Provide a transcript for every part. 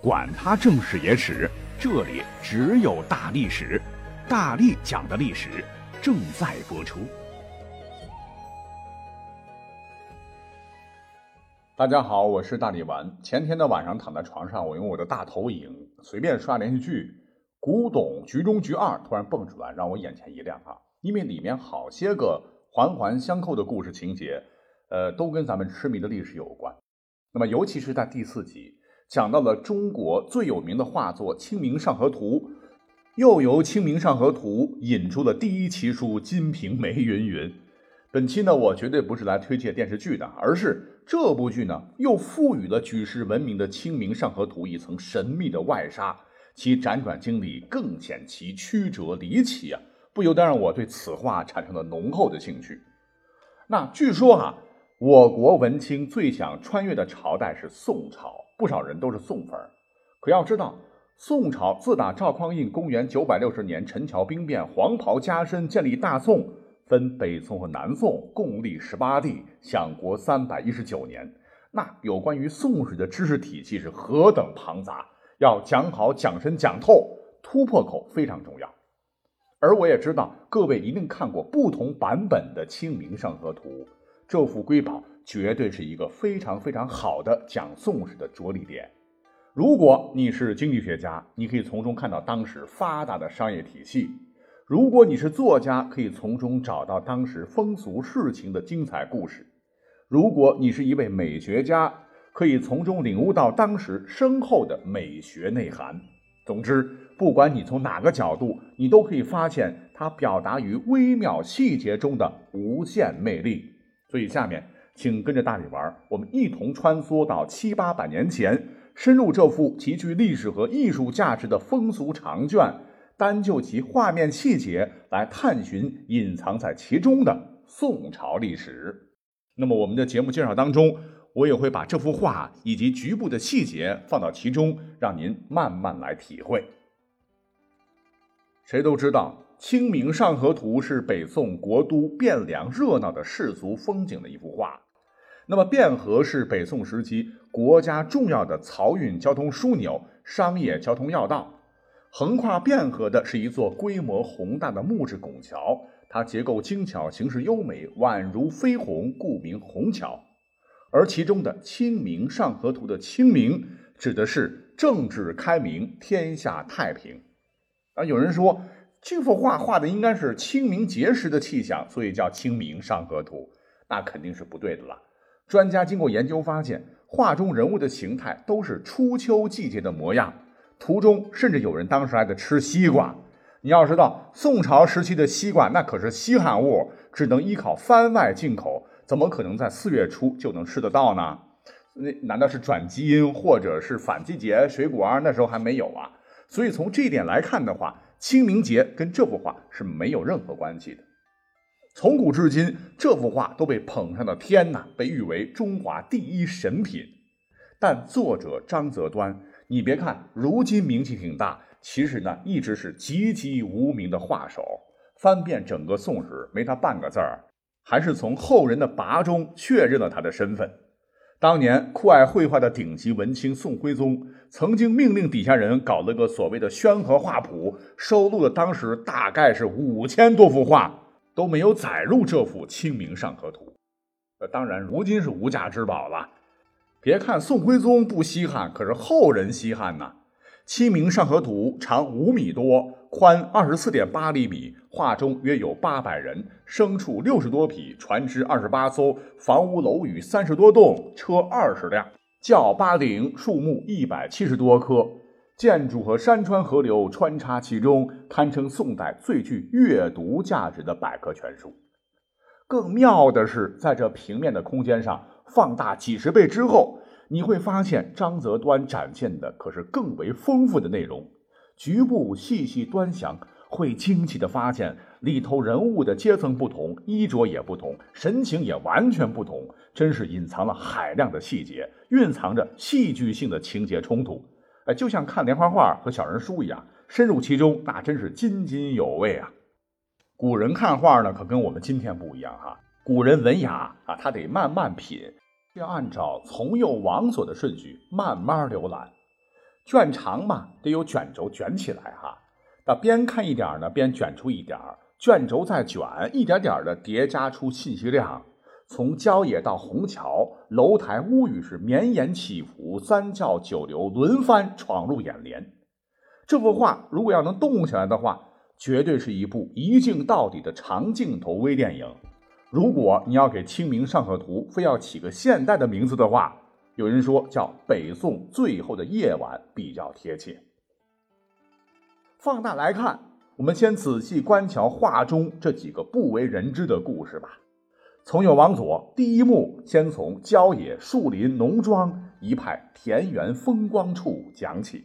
管他正史野史，这里只有大历史，大力讲的历史正在播出。大家好，我是大力丸。前天的晚上躺在床上，我用我的大投影随便刷连续剧，《古董局中局二》突然蹦出来，让我眼前一亮啊！因为里面好些个环环相扣的故事情节，呃，都跟咱们痴迷的历史有关。那么，尤其是在第四集，讲到了中国最有名的画作《清明上河图》，又由《清明上河图》引出了第一奇书《金瓶梅》云云。本期呢，我绝对不是来推荐电视剧的，而是这部剧呢，又赋予了举世闻名的《清明上河图》一层神秘的外纱，其辗转经历更显其曲折离奇啊！不由得让我对此画产生了浓厚的兴趣。那据说啊，我国文青最想穿越的朝代是宋朝，不少人都是宋粉儿。可要知道，宋朝自打赵匡胤公元九百六十年陈桥兵变，黄袍加身，建立大宋，分北宋和南宋，共历十八帝，享国三百一十九年。那有关于宋史的知识体系是何等庞杂，要讲好、讲深、讲透，突破口非常重要。而我也知道，各位一定看过不同版本的《清明上河图》，这幅瑰宝绝对是一个非常非常好的讲宋史的着力点。如果你是经济学家，你可以从中看到当时发达的商业体系；如果你是作家，可以从中找到当时风俗事情的精彩故事；如果你是一位美学家，可以从中领悟到当时深厚的美学内涵。总之，不管你从哪个角度，你都可以发现它表达于微妙细节中的无限魅力。所以，下面请跟着大力玩，我们一同穿梭到七八百年前，深入这幅极具历史和艺术价值的风俗长卷，单就其画面细节来探寻隐藏在其中的宋朝历史。那么，我们的节目介绍当中。我也会把这幅画以及局部的细节放到其中，让您慢慢来体会。谁都知道，《清明上河图》是北宋国都汴梁热闹的世俗风景的一幅画。那么，汴河是北宋时期国家重要的漕运交通枢纽、商业交通要道。横跨汴河的是一座规模宏大的木质拱桥，它结构精巧，形式优美，宛如飞虹，故名虹桥。而其中的《清明上河图》的“清明”指的是政治开明、天下太平。啊，有人说这幅画画的应该是清明节时的气象，所以叫《清明上河图》，那肯定是不对的了。专家经过研究发现，画中人物的形态都是初秋季节的模样，图中甚至有人当时还在吃西瓜。你要知道，宋朝时期的西瓜那可是稀罕物，只能依靠番外进口。怎么可能在四月初就能吃得到呢？那难道是转基因或者是反季节水果啊？那时候还没有啊。所以从这一点来看的话，清明节跟这幅画是没有任何关系的。从古至今，这幅画都被捧上了天呐，被誉为中华第一神品。但作者张择端，你别看如今名气挺大，其实呢一直是籍籍无名的画手。翻遍整个宋史，没他半个字儿。还是从后人的跋中确认了他的身份。当年酷爱绘画的顶级文青宋徽宗，曾经命令底下人搞了个所谓的《宣和画谱》，收录了当时大概是五千多幅画，都没有载入这幅《清明上河图》。呃，当然，如今是无价之宝了。别看宋徽宗不稀罕，可是后人稀罕呐。《清明上河图》长五米多，宽二十四点八厘米，画中约有八百人，牲畜六十多匹，船只二十八艘，房屋楼宇三十多栋，车二十辆，轿八顶，树木一百七十多棵，建筑和山川河流穿插其中，堪称宋代最具阅读价值的百科全书。更妙的是，在这平面的空间上放大几十倍之后。你会发现，张择端展现的可是更为丰富的内容。局部细细端详，会惊奇的发现里头人物的阶层不同，衣着也不同，神情也完全不同，真是隐藏了海量的细节，蕴藏着戏剧性的情节冲突。哎，就像看连环画和小人书一样，深入其中，那真是津津有味啊。古人看画呢，可跟我们今天不一样哈。古人文雅啊，他得慢慢品。要按照从右往左的顺序慢慢浏览，卷长嘛，得有卷轴卷起来哈。那边看一点呢，边卷出一点卷轴再卷，一点点的叠加出信息量。从郊野到虹桥，楼台屋宇是绵延起伏，三教九流轮番闯入眼帘。这幅画如果要能动起来的话，绝对是一部一镜到底的长镜头微电影。如果你要给《清明上河图》非要起个现代的名字的话，有人说叫《北宋最后的夜晚》比较贴切。放大来看，我们先仔细观瞧画中这几个不为人知的故事吧。从右往左，第一幕先从郊野、树林、农庄一派田园风光处讲起。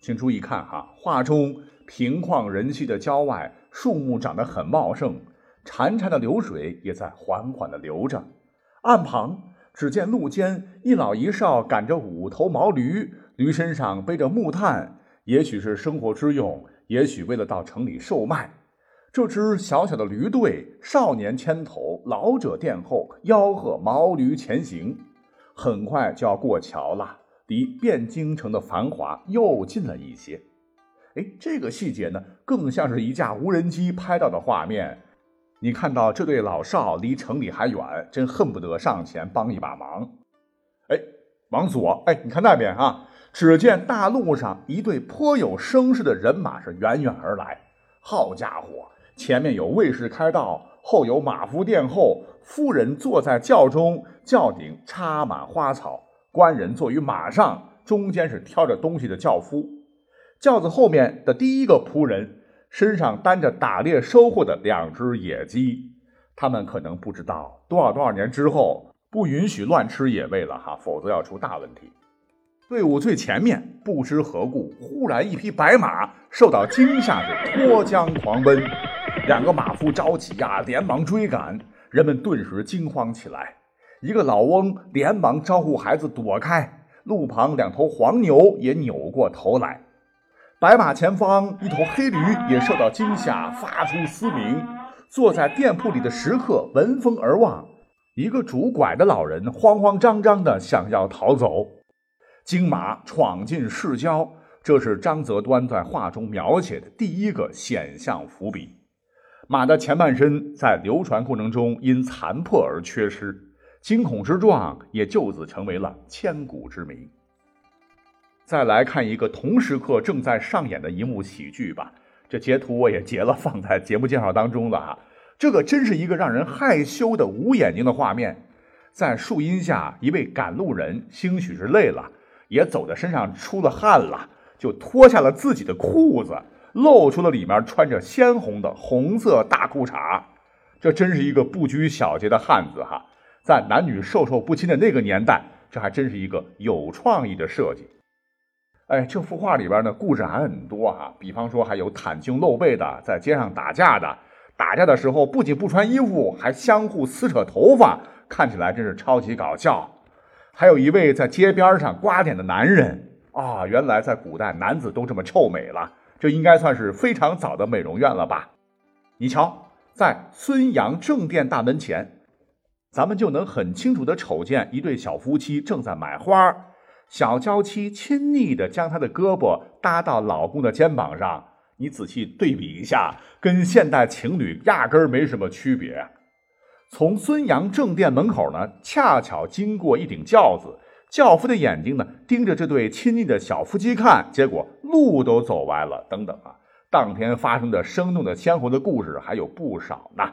请注意看哈，画中平旷人稀的郊外，树木长得很茂盛，潺潺的流水也在缓缓地流着。岸旁，只见路间一老一少赶着五头毛驴，驴身上背着木炭。也许是生活之用，也许为了到城里售卖。这支小小的驴队，少年牵头，老者殿后，吆喝毛驴前行。很快就要过桥了，离汴京城的繁华又近了一些。哎，这个细节呢，更像是一架无人机拍到的画面。你看到这对老少离城里还远，真恨不得上前帮一把忙。哎，往左，哎，你看那边啊。只见大路上一队颇有声势的人马是远远而来。好家伙，前面有卫士开道，后有马夫殿后，夫人坐在轿中，轿顶插满花草，官人坐于马上，中间是挑着东西的轿夫。轿子后面的第一个仆人身上担着打猎收获的两只野鸡，他们可能不知道多少多少年之后不允许乱吃野味了哈，否则要出大问题。队伍最前面，不知何故，忽然一匹白马受到惊吓，是脱缰狂奔。两个马夫着急呀，连忙追赶，人们顿时惊慌起来。一个老翁连忙招呼孩子躲开。路旁两头黄牛也扭过头来。白马前方一头黑驴也受到惊吓，发出嘶鸣。坐在店铺里的食客闻风而望，一个拄拐的老人慌慌张张地想要逃走。金马闯进市郊，这是张择端在画中描写的第一个险象伏笔。马的前半身在流传过程中因残破而缺失，惊恐之状也就此成为了千古之谜。再来看一个同时刻正在上演的一幕喜剧吧，这截图我也截了，放在节目介绍当中了哈。这个真是一个让人害羞的捂眼睛的画面，在树荫下，一位赶路人兴许是累了。也走的身上出了汗了，就脱下了自己的裤子，露出了里面穿着鲜红的红色大裤衩。这真是一个不拘小节的汉子哈！在男女授受不亲的那个年代，这还真是一个有创意的设计。哎，这幅画里边呢，故事还很多哈。比方说，还有袒胸露背的在街上打架的，打架的时候不仅不穿衣服，还相互撕扯头发，看起来真是超级搞笑。还有一位在街边上刮点的男人啊，原来在古代男子都这么臭美了，这应该算是非常早的美容院了吧？你瞧，在孙杨正殿大门前，咱们就能很清楚的瞅见一对小夫妻正在买花，小娇妻亲昵的将她的胳膊搭到老公的肩膀上，你仔细对比一下，跟现代情侣压根儿没什么区别。从孙杨正殿门口呢，恰巧经过一顶轿子，轿夫的眼睛呢盯着这对亲昵的小夫妻看，结果路都走歪了。等等啊，当天发生的生动的鲜活的故事还有不少呢。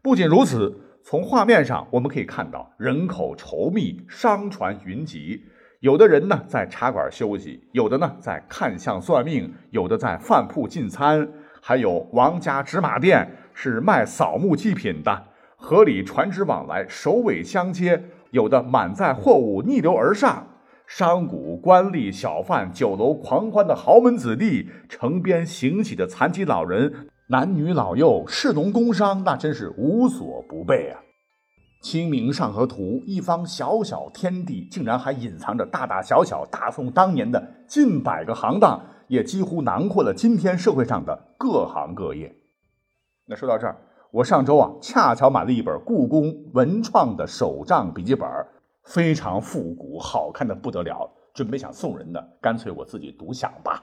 不仅如此，从画面上我们可以看到人口稠密，商船云集，有的人呢在茶馆休息，有的呢在看相算命，有的在饭铺进餐，还有王家纸马店。是卖扫墓祭品的，河里船只往来，首尾相接，有的满载货物逆流而上。商贾、官吏、小贩，酒楼狂欢的豪门子弟，城边行乞的残疾老人，男女老幼，士农工商，那真是无所不备啊！《清明上河图》一方小小天地，竟然还隐藏着大大小小大宋当年的近百个行当，也几乎囊括了今天社会上的各行各业。那说到这儿，我上周啊恰巧买了一本故宫文创的手账笔记本，非常复古，好看的不得了。准备想送人的，干脆我自己独享吧。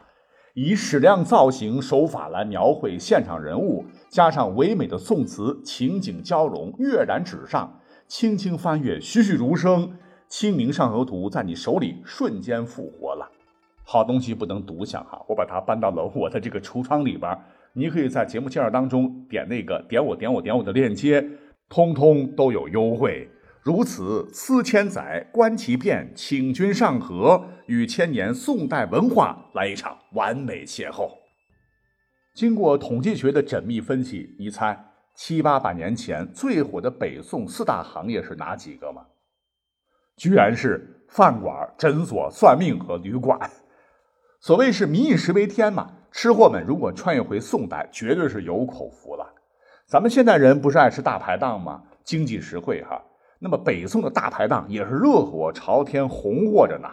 以矢量造型手法来描绘现场人物，加上唯美的宋词，情景交融，跃然纸上，轻轻翻阅，栩栩如生，《清明上河图》在你手里瞬间复活了。好东西不能独享哈，我把它搬到了我的这个橱窗里边，你可以在节目介绍当中点那个点我点我点我的链接，通通都有优惠。如此，思千载，观其变，请君上河，与千年宋代文化来一场完美邂逅。经过统计学的缜密分析，你猜七八百年前最火的北宋四大行业是哪几个吗？居然是饭馆、诊所、算命和旅馆。所谓是民以食为天嘛，吃货们如果穿越回宋代，绝对是有口福了。咱们现代人不是爱吃大排档吗？经济实惠哈。那么北宋的大排档也是热火朝天，红火着呢。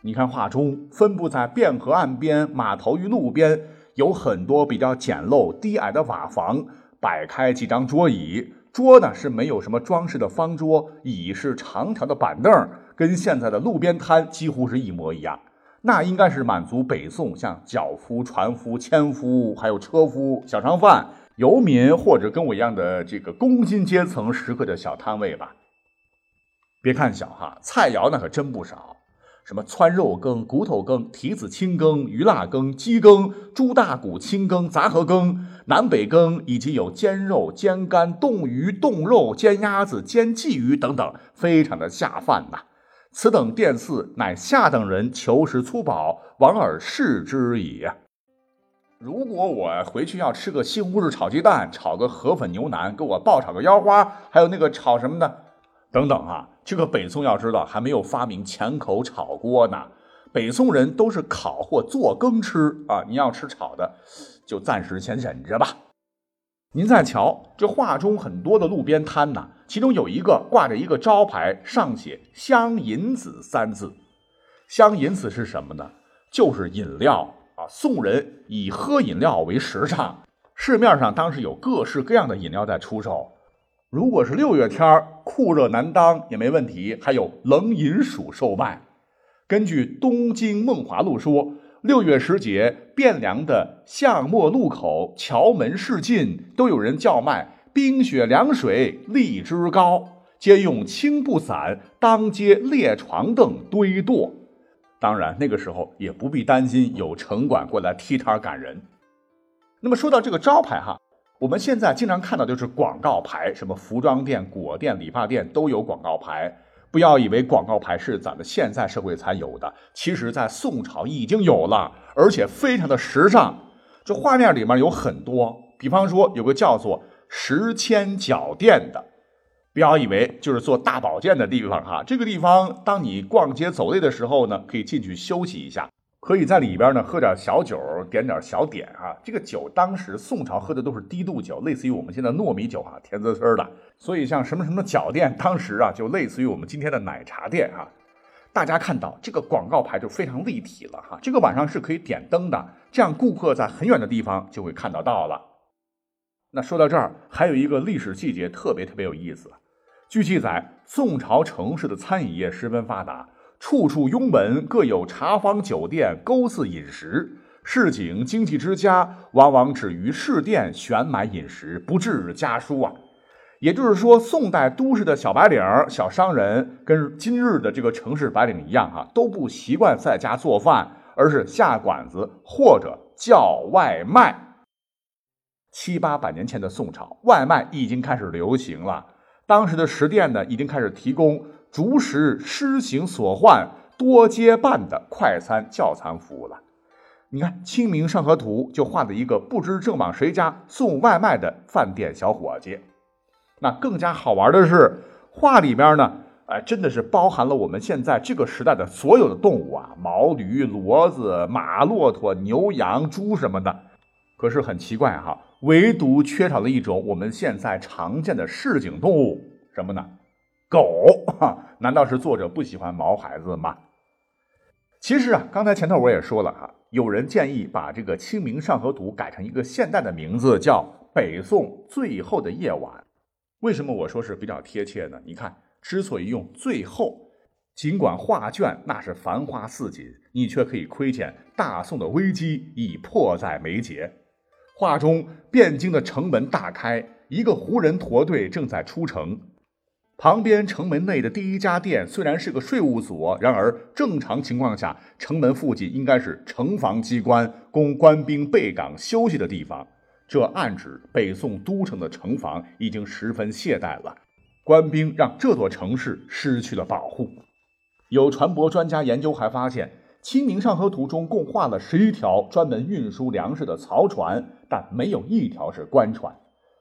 你看画中分布在汴河岸边、码头与路边，有很多比较简陋低矮的瓦房，摆开几张桌椅。桌呢是没有什么装饰的方桌，椅是长条的板凳，跟现在的路边摊几乎是一模一样。那应该是满足北宋像脚夫、船夫、纤夫，还有车夫、小商贩、游民，或者跟我一样的这个工薪阶层食客的小摊位吧。别看小哈，菜肴那可真不少，什么汆肉羹、骨头羹、蹄子青羹、鱼辣羹、鸡羹、猪大骨青羹、杂合羹、南北羹，以及有煎肉、煎肝、冻鱼、冻肉、煎鸭子、煎鲫鱼等等，非常的下饭呐。此等店肆，乃下等人求食粗饱，往而视之矣。如果我回去要吃个西红柿炒鸡蛋，炒个河粉牛腩，给我爆炒个腰花，还有那个炒什么的。等等啊，这个北宋要知道还没有发明前口炒锅呢，北宋人都是烤或做羹吃啊。你要吃炒的，就暂时先忍着吧。您再瞧这画中很多的路边摊呐，其中有一个挂着一个招牌，上写“香银子”三字。香银子是什么呢？就是饮料啊。宋人以喝饮料为时尚，市面上当时有各式各样的饮料在出售。如果是六月天儿酷热难当也没问题，还有冷饮薯售卖。根据《东京梦华录》说，六月时节，汴梁的巷陌路口、桥门市近都有人叫卖冰雪凉水、荔枝糕，皆用青布伞当街列床凳堆垛。当然，那个时候也不必担心有城管过来踢摊赶人。那么说到这个招牌哈。我们现在经常看到就是广告牌，什么服装店、果店、理发店都有广告牌。不要以为广告牌是咱们现在社会才有的，其实在宋朝已经有了，而且非常的时尚。这画面里面有很多，比方说有个叫做石阡脚店的，不要以为就是做大保健的地方哈。这个地方，当你逛街走累的时候呢，可以进去休息一下。可以在里边呢喝点小酒，点点小点啊。这个酒当时宋朝喝的都是低度酒，类似于我们现在糯米酒啊，甜滋滋的。所以像什么什么脚店，当时啊就类似于我们今天的奶茶店啊。大家看到这个广告牌就非常立体了哈。这个晚上是可以点灯的，这样顾客在很远的地方就会看得到了。那说到这儿，还有一个历史细节特别特别有意思。据记载，宋朝城市的餐饮业十分发达。处处拥门，各有茶坊、酒店，勾肆饮食。市井经济之家，往往止于市店选买饮食，不置家书啊。也就是说，宋代都市的小白领、小商人，跟今日的这个城市白领一样啊，都不习惯在家做饭，而是下馆子或者叫外卖。七八百年前的宋朝，外卖已经开始流行了。当时的食店呢，已经开始提供。逐食施行所患多接办的快餐叫餐服务了。你看《清明上河图》就画了一个不知正往谁家送外卖的饭店小伙计。那更加好玩的是，画里边呢，哎，真的是包含了我们现在这个时代的所有的动物啊，毛驴、骡子、马、骆驼、牛、羊、猪什么的。可是很奇怪哈，唯独缺少了一种我们现在常见的市井动物，什么呢？狗哈，难道是作者不喜欢毛孩子吗？其实啊，刚才前头我也说了哈，有人建议把这个《清明上河图》改成一个现代的名字，叫《北宋最后的夜晚》。为什么我说是比较贴切呢？你看，之所以用“最后”，尽管画卷那是繁花似锦，你却可以窥见大宋的危机已迫在眉睫。画中汴京的城门大开，一个胡人驼队正在出城。旁边城门内的第一家店虽然是个税务所，然而正常情况下，城门附近应该是城防机关，供官兵备岗休息的地方。这暗指北宋都城的城防已经十分懈怠了，官兵让这座城市失去了保护。有船舶专家研究还发现，《清明上河图》中共画了十一条专门运输粮食的漕船，但没有一条是官船。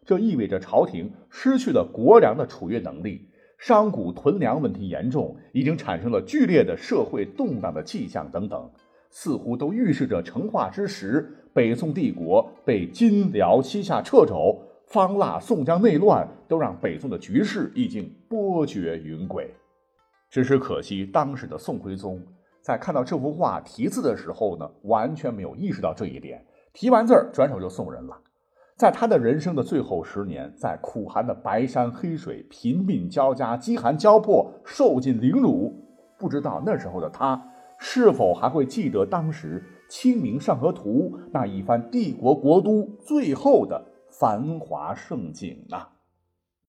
这意味着朝廷失去了国粮的储运能力，商贾囤粮问题严重，已经产生了剧烈的社会动荡的迹象等等，似乎都预示着成化之时，北宋帝国被金辽西夏掣肘，方腊宋江内乱，都让北宋的局势已经波谲云诡。只是可惜，当时的宋徽宗在看到这幅画题字的时候呢，完全没有意识到这一点。题完字儿，转手就送人了。在他的人生的最后十年，在苦寒的白山黑水、贫病交加、饥寒交迫、受尽凌辱，不知道那时候的他是否还会记得当时《清明上河图》那一番帝国国都最后的繁华盛景呢？